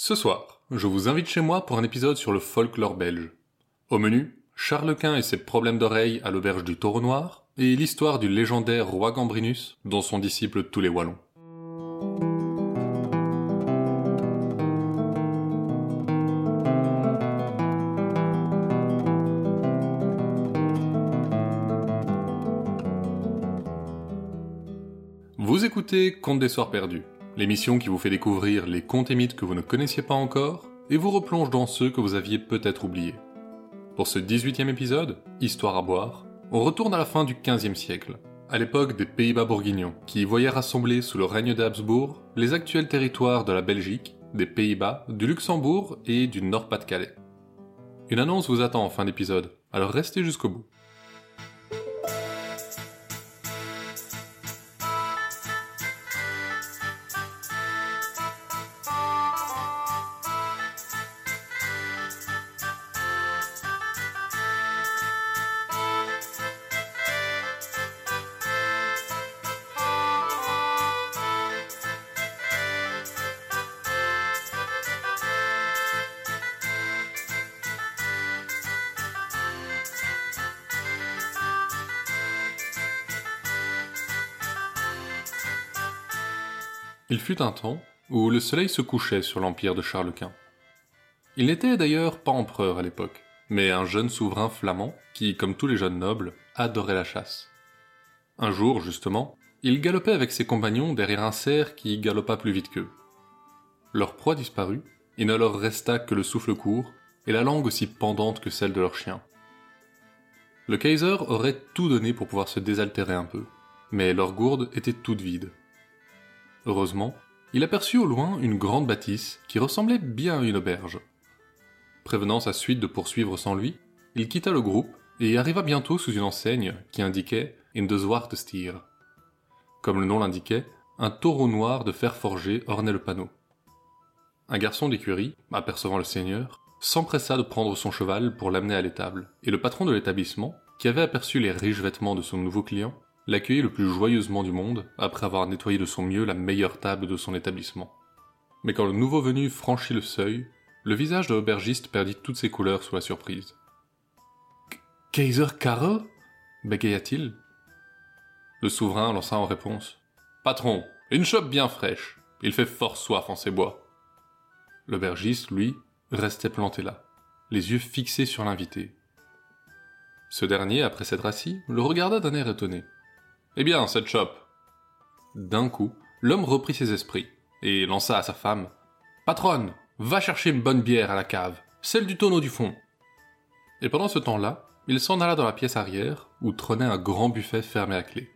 Ce soir, je vous invite chez moi pour un épisode sur le folklore belge. Au menu, Charles Quint et ses problèmes d'oreille à l'auberge du Taureau Noir, et l'histoire du légendaire roi Gambrinus, dont sont disciples tous les Wallons. Vous écoutez Contes des Soirs Perdus, l'émission qui vous fait découvrir les contes et mythes que vous ne connaissiez pas encore et vous replonge dans ceux que vous aviez peut-être oubliés. Pour ce 18e épisode, Histoire à boire, on retourne à la fin du XVe siècle, à l'époque des Pays-Bas bourguignons, qui voyaient rassembler sous le règne d'Habsbourg les actuels territoires de la Belgique, des Pays-Bas, du Luxembourg et du Nord-Pas-de-Calais. Une annonce vous attend en fin d'épisode, alors restez jusqu'au bout. Il fut un temps où le soleil se couchait sur l'empire de Charles Quint. Il n'était d'ailleurs pas empereur à l'époque, mais un jeune souverain flamand qui, comme tous les jeunes nobles, adorait la chasse. Un jour, justement, il galopait avec ses compagnons derrière un cerf qui galopa plus vite qu'eux. Leur proie disparut, il ne leur resta que le souffle court et la langue aussi pendante que celle de leur chien. Le Kaiser aurait tout donné pour pouvoir se désaltérer un peu, mais leur gourde était toute vide. Heureusement, il aperçut au loin une grande bâtisse qui ressemblait bien à une auberge. Prévenant sa suite de poursuivre sans lui, il quitta le groupe et arriva bientôt sous une enseigne qui indiquait In de Stier. Comme le nom l'indiquait, un taureau noir de fer forgé ornait le panneau. Un garçon d'écurie, apercevant le seigneur, s'empressa de prendre son cheval pour l'amener à l'étable, et le patron de l'établissement, qui avait aperçu les riches vêtements de son nouveau client, l'accueillit le plus joyeusement du monde, après avoir nettoyé de son mieux la meilleure table de son établissement. Mais quand le nouveau venu franchit le seuil, le visage de l'aubergiste perdit toutes ses couleurs sous la surprise. Kaiser Karl? bégaya-t-il. Le souverain lança en réponse. Patron, une chope bien fraîche. Il fait fort soif en ces bois. L'aubergiste, lui, restait planté là, les yeux fixés sur l'invité. Ce dernier, après s'être assis, le regarda d'un air étonné. Eh bien, cette chope. D'un coup, l'homme reprit ses esprits et lança à sa femme Patronne, va chercher une bonne bière à la cave, celle du tonneau du fond. Et pendant ce temps-là, il s'en alla dans la pièce arrière où trônait un grand buffet fermé à clé.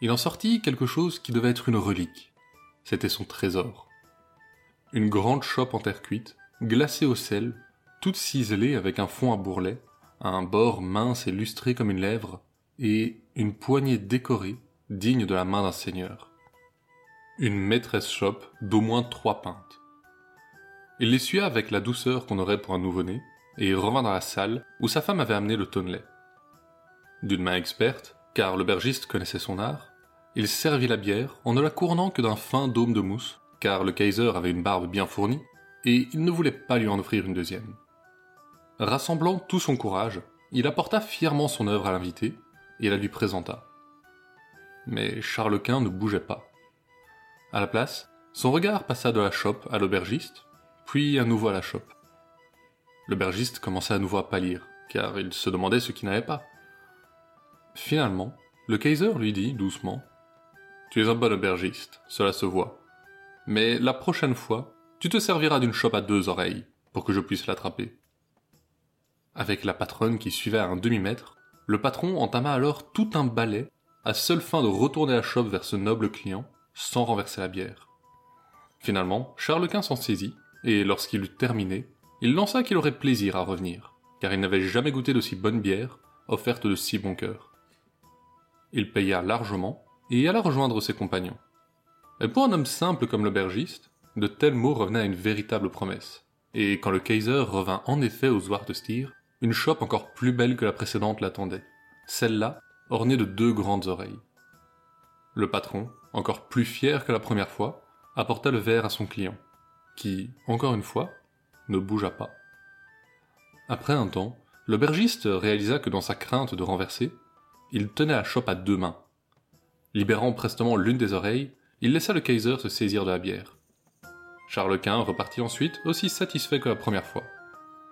Il en sortit quelque chose qui devait être une relique. C'était son trésor. Une grande chope en terre cuite, glacée au sel, toute ciselée avec un fond à bourrelet, un bord mince et lustré comme une lèvre, et une poignée décorée, digne de la main d'un seigneur. Une maîtresse chope d'au moins trois pintes. Il l'essuya avec la douceur qu'on aurait pour un nouveau-né, et revint dans la salle où sa femme avait amené le tonnelet. D'une main experte, car l'aubergiste connaissait son art, il servit la bière en ne la couronnant que d'un fin dôme de mousse, car le Kaiser avait une barbe bien fournie, et il ne voulait pas lui en offrir une deuxième. Rassemblant tout son courage, il apporta fièrement son œuvre à l'invité, et la lui présenta. Mais Charles Quint ne bougeait pas. À la place, son regard passa de la chope à l'aubergiste, puis à nouveau à la chope. L'aubergiste commença à nouveau à pâlir, car il se demandait ce qu'il n'avait pas. Finalement, le Kaiser lui dit doucement Tu es un bon aubergiste, cela se voit. Mais la prochaine fois, tu te serviras d'une chope à deux oreilles, pour que je puisse l'attraper. Avec la patronne qui suivait à un demi-mètre, le patron entama alors tout un balai, à seule fin de retourner la chope vers ce noble client, sans renverser la bière. Finalement, Charles Quint s'en saisit, et lorsqu'il eut terminé, il lança qu'il aurait plaisir à revenir, car il n'avait jamais goûté d'aussi bonne bière, offerte de si bon cœur. Il paya largement, et alla rejoindre ses compagnons. Mais pour un homme simple comme l'aubergiste, de tels mots revenaient à une véritable promesse. Et quand le Kaiser revint en effet aux une chope encore plus belle que la précédente l'attendait, celle-là ornée de deux grandes oreilles. Le patron, encore plus fier que la première fois, apporta le verre à son client. qui, encore une fois, ne bougea pas. Après un temps, l'aubergiste réalisa que dans sa crainte de renverser, il tenait la chope à deux mains. Libérant prestement l'une des oreilles, il laissa le Kaiser se saisir de la bière. Charles Quint repartit ensuite aussi satisfait que la première fois,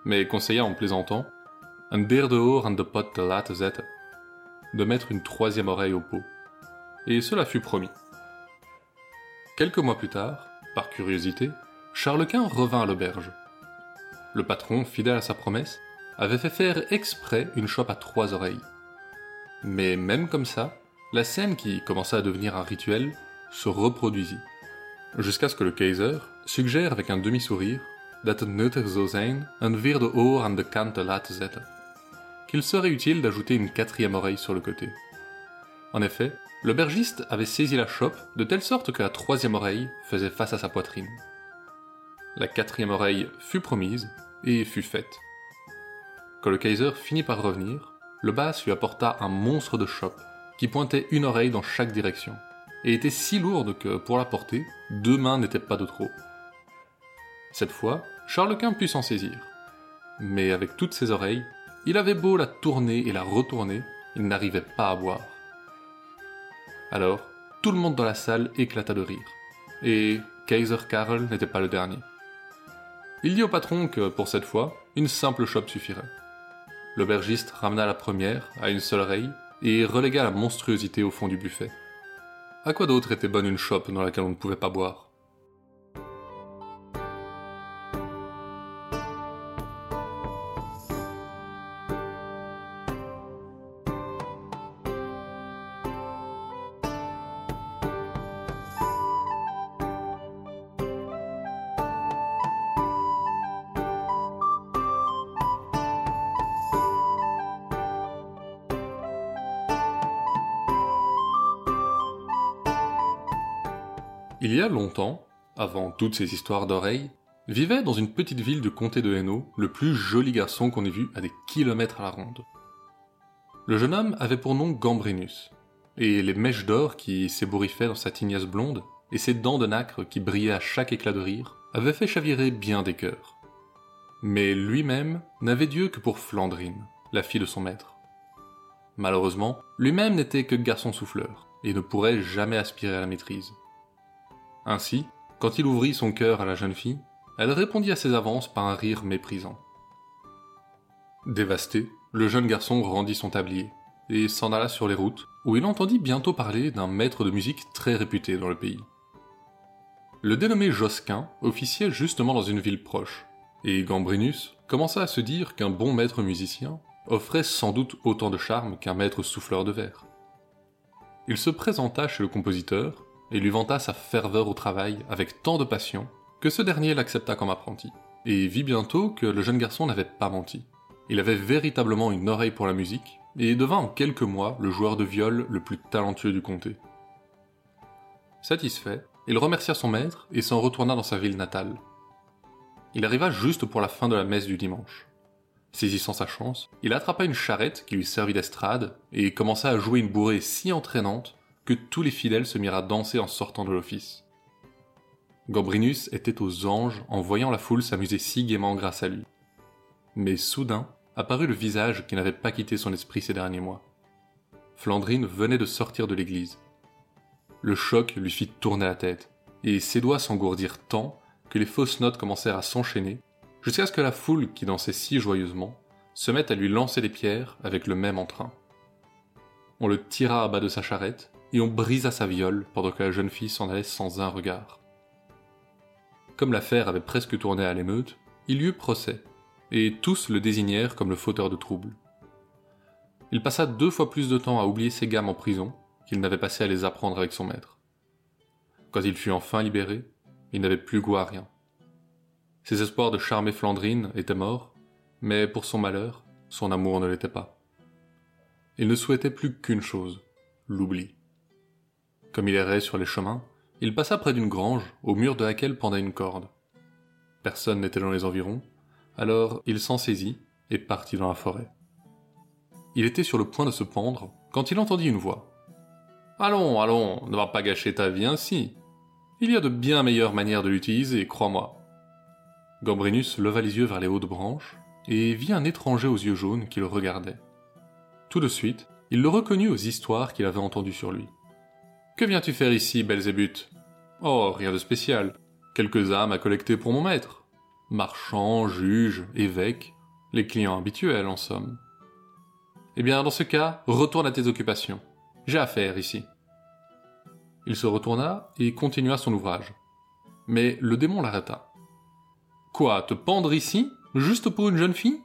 mais conseilla en plaisantant un bier de haut de pot de latte zette de mettre une troisième oreille au pot. Et cela fut promis. Quelques mois plus tard, par curiosité, Charles Quint revint à l'auberge. Le patron, fidèle à sa promesse, avait fait faire exprès une chope à trois oreilles. Mais même comme ça, la scène qui commença à devenir un rituel se reproduisit. Jusqu'à ce que le Kaiser suggère avec un demi-sourire dat het nuttig zou zijn een vierde oor de qu'il serait utile d'ajouter une quatrième oreille sur le côté. En effet, l'aubergiste avait saisi la chope de telle sorte que la troisième oreille faisait face à sa poitrine. La quatrième oreille fut promise et fut faite. Quand le Kaiser finit par revenir, le basse lui apporta un monstre de chope qui pointait une oreille dans chaque direction et était si lourde que, pour la porter, deux mains n'étaient pas de trop. Cette fois, Charles Quint put s'en saisir. Mais avec toutes ses oreilles, il avait beau la tourner et la retourner, il n'arrivait pas à boire. Alors, tout le monde dans la salle éclata de rire. Et Kaiser Karl n'était pas le dernier. Il dit au patron que, pour cette fois, une simple chope suffirait. L'aubergiste ramena la première, à une seule oreille, et relégua la monstruosité au fond du buffet. À quoi d'autre était bonne une chope dans laquelle on ne pouvait pas boire? A longtemps, avant toutes ces histoires d'oreilles, vivait dans une petite ville du comté de Hainaut le plus joli garçon qu'on ait vu à des kilomètres à la ronde. Le jeune homme avait pour nom Gambrinus, et les mèches d'or qui s'ébouriffaient dans sa tignasse blonde, et ses dents de nacre qui brillaient à chaque éclat de rire, avaient fait chavirer bien des cœurs. Mais lui-même n'avait Dieu que pour Flandrine, la fille de son maître. Malheureusement, lui-même n'était que garçon souffleur, et ne pourrait jamais aspirer à la maîtrise. Ainsi, quand il ouvrit son cœur à la jeune fille, elle répondit à ses avances par un rire méprisant. Dévasté, le jeune garçon rendit son tablier et s'en alla sur les routes, où il entendit bientôt parler d'un maître de musique très réputé dans le pays. Le dénommé Josquin officiait justement dans une ville proche, et Gambrinus commença à se dire qu'un bon maître musicien offrait sans doute autant de charme qu'un maître souffleur de verre. Il se présenta chez le compositeur et lui vanta sa ferveur au travail avec tant de passion que ce dernier l'accepta comme apprenti, et vit bientôt que le jeune garçon n'avait pas menti. Il avait véritablement une oreille pour la musique, et devint en quelques mois le joueur de viol le plus talentueux du comté. Satisfait, il remercia son maître et s'en retourna dans sa ville natale. Il arriva juste pour la fin de la messe du dimanche. Saisissant sa chance, il attrapa une charrette qui lui servit d'estrade et commença à jouer une bourrée si entraînante que tous les fidèles se mirent à danser en sortant de l'office. Gambrinus était aux anges en voyant la foule s'amuser si gaiement grâce à lui. Mais soudain apparut le visage qui n'avait pas quitté son esprit ces derniers mois. Flandrine venait de sortir de l'église. Le choc lui fit tourner la tête, et ses doigts s'engourdirent tant que les fausses notes commencèrent à s'enchaîner, jusqu'à ce que la foule qui dansait si joyeusement se mette à lui lancer des pierres avec le même entrain. On le tira à bas de sa charrette, et on brisa sa viole pendant que la jeune fille s'en allait sans un regard. Comme l'affaire avait presque tourné à l'émeute, il y eut procès, et tous le désignèrent comme le fauteur de troubles. Il passa deux fois plus de temps à oublier ses gammes en prison qu'il n'avait passé à les apprendre avec son maître. Quand il fut enfin libéré, il n'avait plus goût à rien. Ses espoirs de charmer Flandrine étaient morts, mais pour son malheur, son amour ne l'était pas. Il ne souhaitait plus qu'une chose, l'oubli. Comme il errait sur les chemins, il passa près d'une grange, au mur de laquelle pendait une corde. Personne n'était dans les environs, alors il s'en saisit et partit dans la forêt. Il était sur le point de se pendre quand il entendit une voix. Allons, allons, ne va pas gâcher ta vie ainsi. Il y a de bien meilleures manières de l'utiliser, crois-moi. Gambrinus leva les yeux vers les hautes branches et vit un étranger aux yeux jaunes qui le regardait. Tout de suite, il le reconnut aux histoires qu'il avait entendues sur lui. Que viens-tu faire ici, Belzébuth? Oh, rien de spécial. Quelques âmes à collecter pour mon maître. Marchand, juge, évêque, les clients habituels en somme. Eh bien, dans ce cas, retourne à tes occupations. J'ai affaire ici. Il se retourna et continua son ouvrage. Mais le démon l'arrêta. Quoi, te pendre ici Juste pour une jeune fille?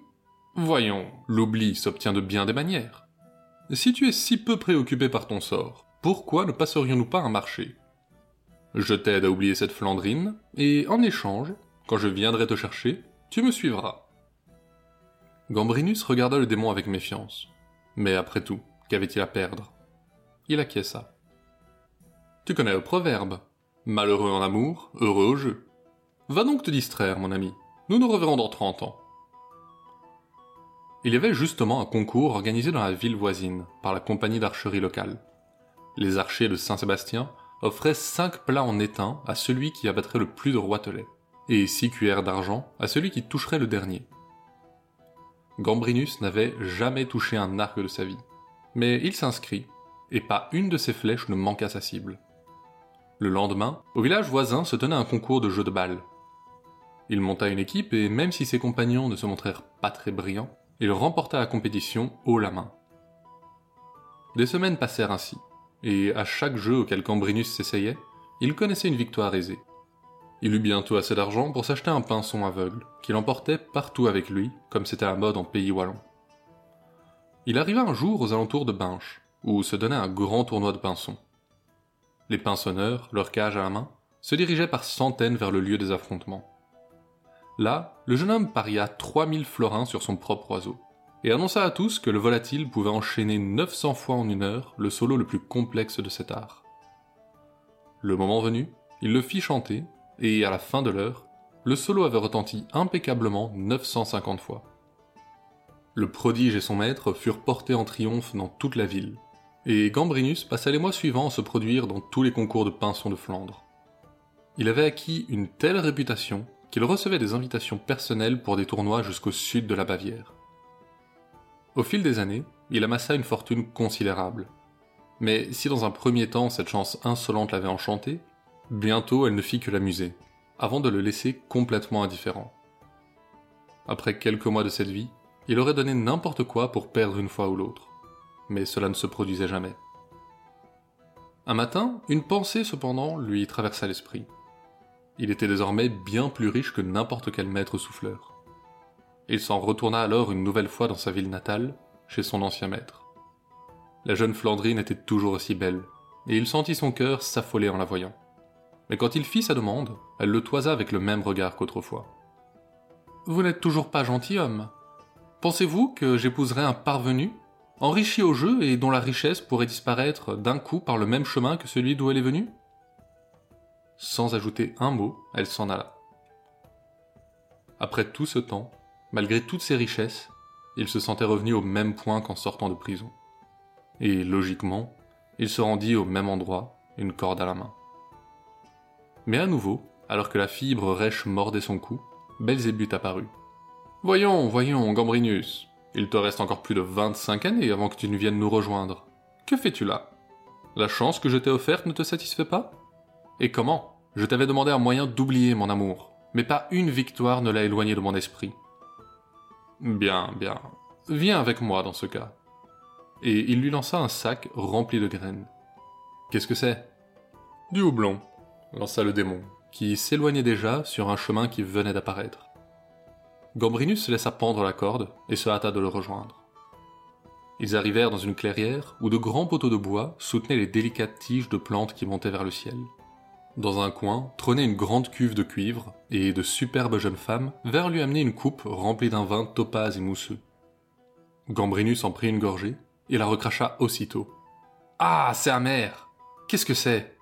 Voyons, l'oubli s'obtient de bien des manières. Si tu es si peu préoccupé par ton sort, pourquoi ne passerions-nous pas un marché? Je t'aide à oublier cette Flandrine, et en échange, quand je viendrai te chercher, tu me suivras. Gambrinus regarda le démon avec méfiance. Mais après tout, qu'avait-il à perdre? Il acquiesça. Tu connais le proverbe Malheureux en amour, heureux au jeu. Va donc te distraire, mon ami. Nous nous reverrons dans trente ans. Il y avait justement un concours organisé dans la ville voisine par la compagnie d'archerie locale. Les archers de Saint-Sébastien offraient cinq plats en étain à celui qui abattrait le plus de roitelets, et six cuillères d'argent à celui qui toucherait le dernier. Gambrinus n'avait jamais touché un arc de sa vie, mais il s'inscrit, et pas une de ses flèches ne manqua sa cible. Le lendemain, au village voisin se tenait un concours de jeux de balles, il monta une équipe et même si ses compagnons ne se montrèrent pas très brillants, il remporta la compétition haut la main. Des semaines passèrent ainsi, et à chaque jeu auquel Cambrinus s'essayait, il connaissait une victoire aisée. Il eut bientôt assez d'argent pour s'acheter un pinson aveugle, qu'il emportait partout avec lui, comme c'était la mode en pays wallon. Il arriva un jour aux alentours de Binche, où se donnait un grand tournoi de pinsons. Les pinsonneurs, leur cage à la main, se dirigeaient par centaines vers le lieu des affrontements. Là, le jeune homme paria 3000 florins sur son propre oiseau, et annonça à tous que le volatile pouvait enchaîner 900 fois en une heure le solo le plus complexe de cet art. Le moment venu, il le fit chanter, et à la fin de l'heure, le solo avait retenti impeccablement 950 fois. Le prodige et son maître furent portés en triomphe dans toute la ville, et Gambrinus passa les mois suivants à se produire dans tous les concours de pinsons de Flandre. Il avait acquis une telle réputation qu'il recevait des invitations personnelles pour des tournois jusqu'au sud de la Bavière. Au fil des années, il amassa une fortune considérable. Mais si dans un premier temps cette chance insolente l'avait enchanté, bientôt elle ne fit que l'amuser, avant de le laisser complètement indifférent. Après quelques mois de cette vie, il aurait donné n'importe quoi pour perdre une fois ou l'autre. Mais cela ne se produisait jamais. Un matin, une pensée cependant lui traversa l'esprit. Il était désormais bien plus riche que n'importe quel maître souffleur. Il s'en retourna alors une nouvelle fois dans sa ville natale, chez son ancien maître. La jeune Flandrine était toujours aussi belle, et il sentit son cœur s'affoler en la voyant. Mais quand il fit sa demande, elle le toisa avec le même regard qu'autrefois. Vous n'êtes toujours pas gentilhomme. Pensez-vous que j'épouserai un parvenu, enrichi au jeu et dont la richesse pourrait disparaître d'un coup par le même chemin que celui d'où elle est venue? Sans ajouter un mot, elle s'en alla. Après tout ce temps, malgré toutes ses richesses, il se sentait revenu au même point qu'en sortant de prison. Et logiquement, il se rendit au même endroit, une corde à la main. Mais à nouveau, alors que la fibre rêche mordait son cou, Belzébuth apparut. Voyons, voyons, Gambrinus, il te reste encore plus de 25 années avant que tu ne viennes nous rejoindre. Que fais-tu là? La chance que je t'ai offerte ne te satisfait pas? Et comment? Je t'avais demandé un moyen d'oublier mon amour, mais pas une victoire ne l'a éloigné de mon esprit. Bien, bien. Viens avec moi dans ce cas. Et il lui lança un sac rempli de graines. Qu'est-ce que c'est? Du houblon, lança le démon, qui s'éloignait déjà sur un chemin qui venait d'apparaître. Gambrinus se laissa pendre la corde et se hâta de le rejoindre. Ils arrivèrent dans une clairière où de grands poteaux de bois soutenaient les délicates tiges de plantes qui montaient vers le ciel. Dans un coin trônait une grande cuve de cuivre, et de superbes jeunes femmes vinrent lui amener une coupe remplie d'un vin topaz et mousseux. Gambrinus en prit une gorgée, et la recracha aussitôt. Ah, c'est amer Qu'est-ce que c'est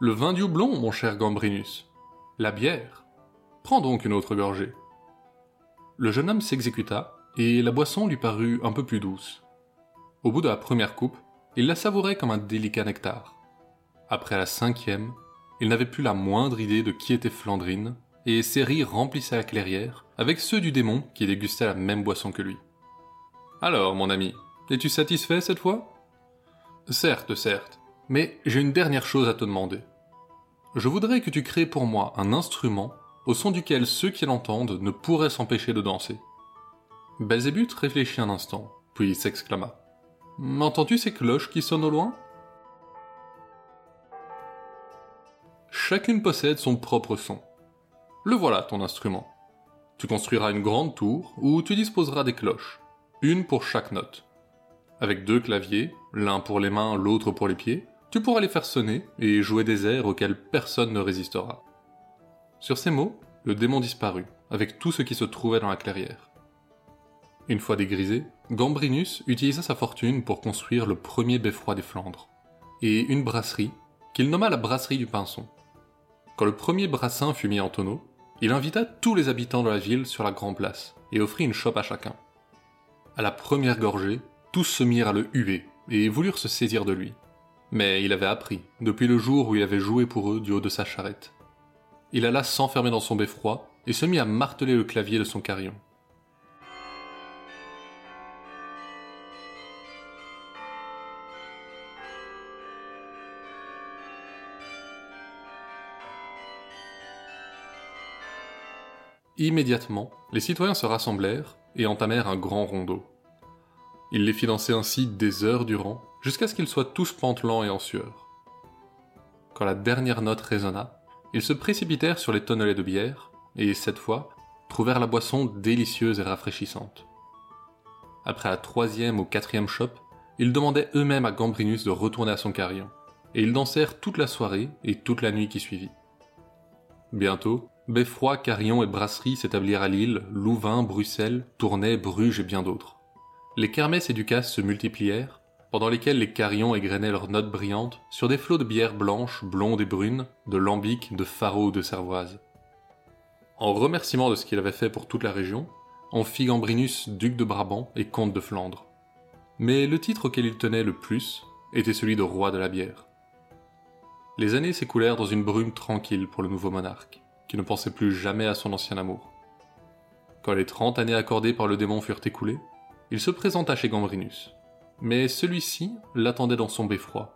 Le vin du houblon, mon cher Gambrinus. La bière. Prends donc une autre gorgée. Le jeune homme s'exécuta, et la boisson lui parut un peu plus douce. Au bout de la première coupe, il la savourait comme un délicat nectar. Après la cinquième, il n'avait plus la moindre idée de qui était Flandrine et ses rires remplissaient la clairière, avec ceux du démon qui dégustait la même boisson que lui. Alors, mon ami, es-tu satisfait cette fois? Certes, certes, mais j'ai une dernière chose à te demander. Je voudrais que tu crées pour moi un instrument au son duquel ceux qui l'entendent ne pourraient s'empêcher de danser. Belzébuth réfléchit un instant, puis s'exclama. Entends-tu ces cloches qui sonnent au loin? Chacune possède son propre son. Le voilà ton instrument. Tu construiras une grande tour où tu disposeras des cloches, une pour chaque note. Avec deux claviers, l'un pour les mains, l'autre pour les pieds, tu pourras les faire sonner et jouer des airs auxquels personne ne résistera. Sur ces mots, le démon disparut, avec tout ce qui se trouvait dans la clairière. Une fois dégrisé, Gambrinus utilisa sa fortune pour construire le premier beffroi des Flandres, et une brasserie, qu'il nomma la brasserie du Pinson. Quand le premier brassin fut mis en tonneau, il invita tous les habitants de la ville sur la grande place, et offrit une chope à chacun. À la première gorgée, tous se mirent à le huer, et voulurent se saisir de lui. Mais il avait appris, depuis le jour où il avait joué pour eux du haut de sa charrette. Il alla s'enfermer dans son beffroi et se mit à marteler le clavier de son carillon. Immédiatement, les citoyens se rassemblèrent et entamèrent un grand rondeau. Il les fit danser ainsi des heures durant, jusqu'à ce qu'ils soient tous pantelants et en sueur. Quand la dernière note résonna, ils se précipitèrent sur les tonnelets de bière, et cette fois, trouvèrent la boisson délicieuse et rafraîchissante. Après la troisième ou quatrième chope, ils demandaient eux-mêmes à Gambrinus de retourner à son carillon, et ils dansèrent toute la soirée et toute la nuit qui suivit. Bientôt, Beffroi, Carillon et Brasserie s'établirent à Lille, Louvain, Bruxelles, Tournai, Bruges et bien d'autres. Les kermesses et ducasses se multiplièrent, pendant lesquelles les carillons égrenaient leurs notes brillantes sur des flots de bières blanches, blondes et brunes, de lambic, de faro ou de cervoise. En remerciement de ce qu'il avait fait pour toute la région, on fit Gambrinus duc de Brabant et comte de Flandre. Mais le titre auquel il tenait le plus était celui de roi de la bière. Les années s'écoulèrent dans une brume tranquille pour le nouveau monarque, qui ne pensait plus jamais à son ancien amour. Quand les trente années accordées par le démon furent écoulées, il se présenta chez Gambrinus, mais celui-ci l'attendait dans son beffroi.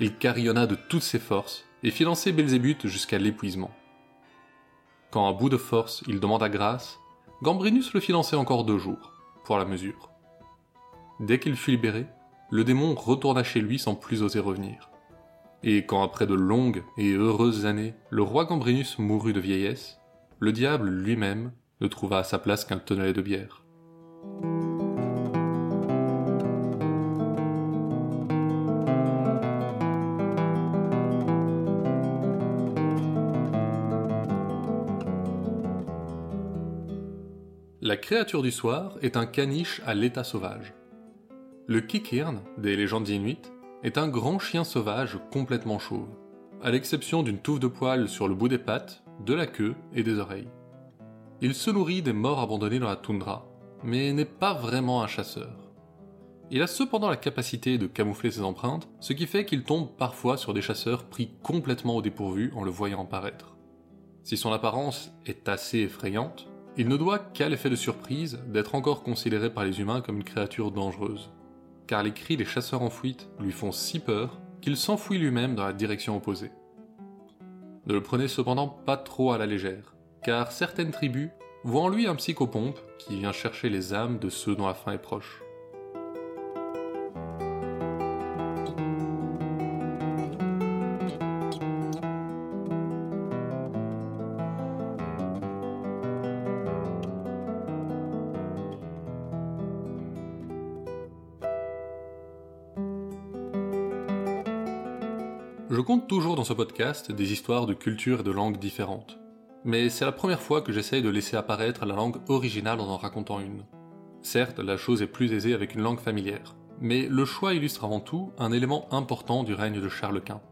Il carillonna de toutes ses forces et fit lancer Belzébuth jusqu'à l'épuisement. Quand à bout de force il demanda grâce, Gambrinus le fit lancer encore deux jours, pour la mesure. Dès qu'il fut libéré, le démon retourna chez lui sans plus oser revenir. Et quand après de longues et heureuses années, le roi Gambrinus mourut de vieillesse, le diable lui-même ne trouva à sa place qu'un tonnelet de bière. La créature du soir est un caniche à l'état sauvage. Le kikirn, des légendes inuites, est un grand chien sauvage complètement chauve, à l'exception d'une touffe de poils sur le bout des pattes, de la queue et des oreilles. Il se nourrit des morts abandonnés dans la toundra, mais n'est pas vraiment un chasseur. Il a cependant la capacité de camoufler ses empreintes, ce qui fait qu'il tombe parfois sur des chasseurs pris complètement au dépourvu en le voyant apparaître. Si son apparence est assez effrayante, il ne doit qu'à l'effet de surprise d'être encore considéré par les humains comme une créature dangereuse car les cris des chasseurs en fuite lui font si peur qu'il s'enfuit lui-même dans la direction opposée. Ne le prenez cependant pas trop à la légère, car certaines tribus voient en lui un psychopompe qui vient chercher les âmes de ceux dont la fin est proche. Je compte toujours dans ce podcast des histoires de cultures et de langues différentes. Mais c'est la première fois que j'essaye de laisser apparaître la langue originale en en racontant une. Certes, la chose est plus aisée avec une langue familière, mais le choix illustre avant tout un élément important du règne de Charles Quint.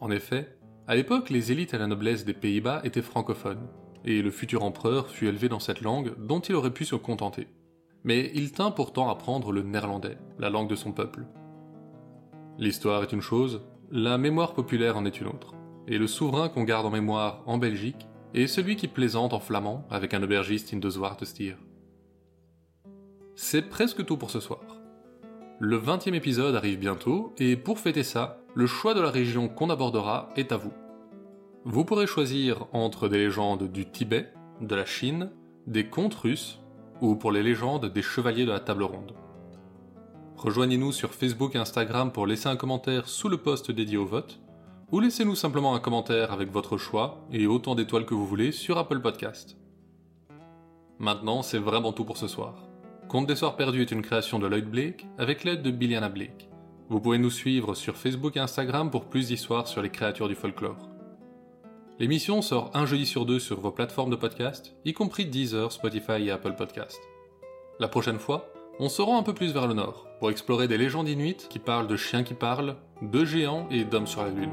En effet, à l'époque, les élites et la noblesse des Pays-Bas étaient francophones, et le futur empereur fut élevé dans cette langue dont il aurait pu se contenter. mais il tint pourtant à apprendre le néerlandais, la langue de son peuple. L'histoire est une chose, la mémoire populaire en est une autre, et le souverain qu'on garde en mémoire en Belgique est celui qui plaisante en flamand avec un aubergiste in de Stier. C'est presque tout pour ce soir. Le 20e épisode arrive bientôt, et pour fêter ça, le choix de la région qu'on abordera est à vous. Vous pourrez choisir entre des légendes du Tibet, de la Chine, des contes russes, ou pour les légendes des chevaliers de la table ronde. Rejoignez-nous sur Facebook et Instagram pour laisser un commentaire sous le post dédié au vote, ou laissez-nous simplement un commentaire avec votre choix et autant d'étoiles que vous voulez sur Apple Podcast. Maintenant, c'est vraiment tout pour ce soir. Conte des Soirs Perdus est une création de Lloyd Blake avec l'aide de Billiana Blake. Vous pouvez nous suivre sur Facebook et Instagram pour plus d'histoires sur les créatures du folklore. L'émission sort un jeudi sur deux sur vos plateformes de podcast, y compris Deezer, Spotify et Apple Podcast. La prochaine fois, on se rend un peu plus vers le nord, pour explorer des légendes inuites qui parlent de chiens qui parlent, de géants et d'hommes sur la lune.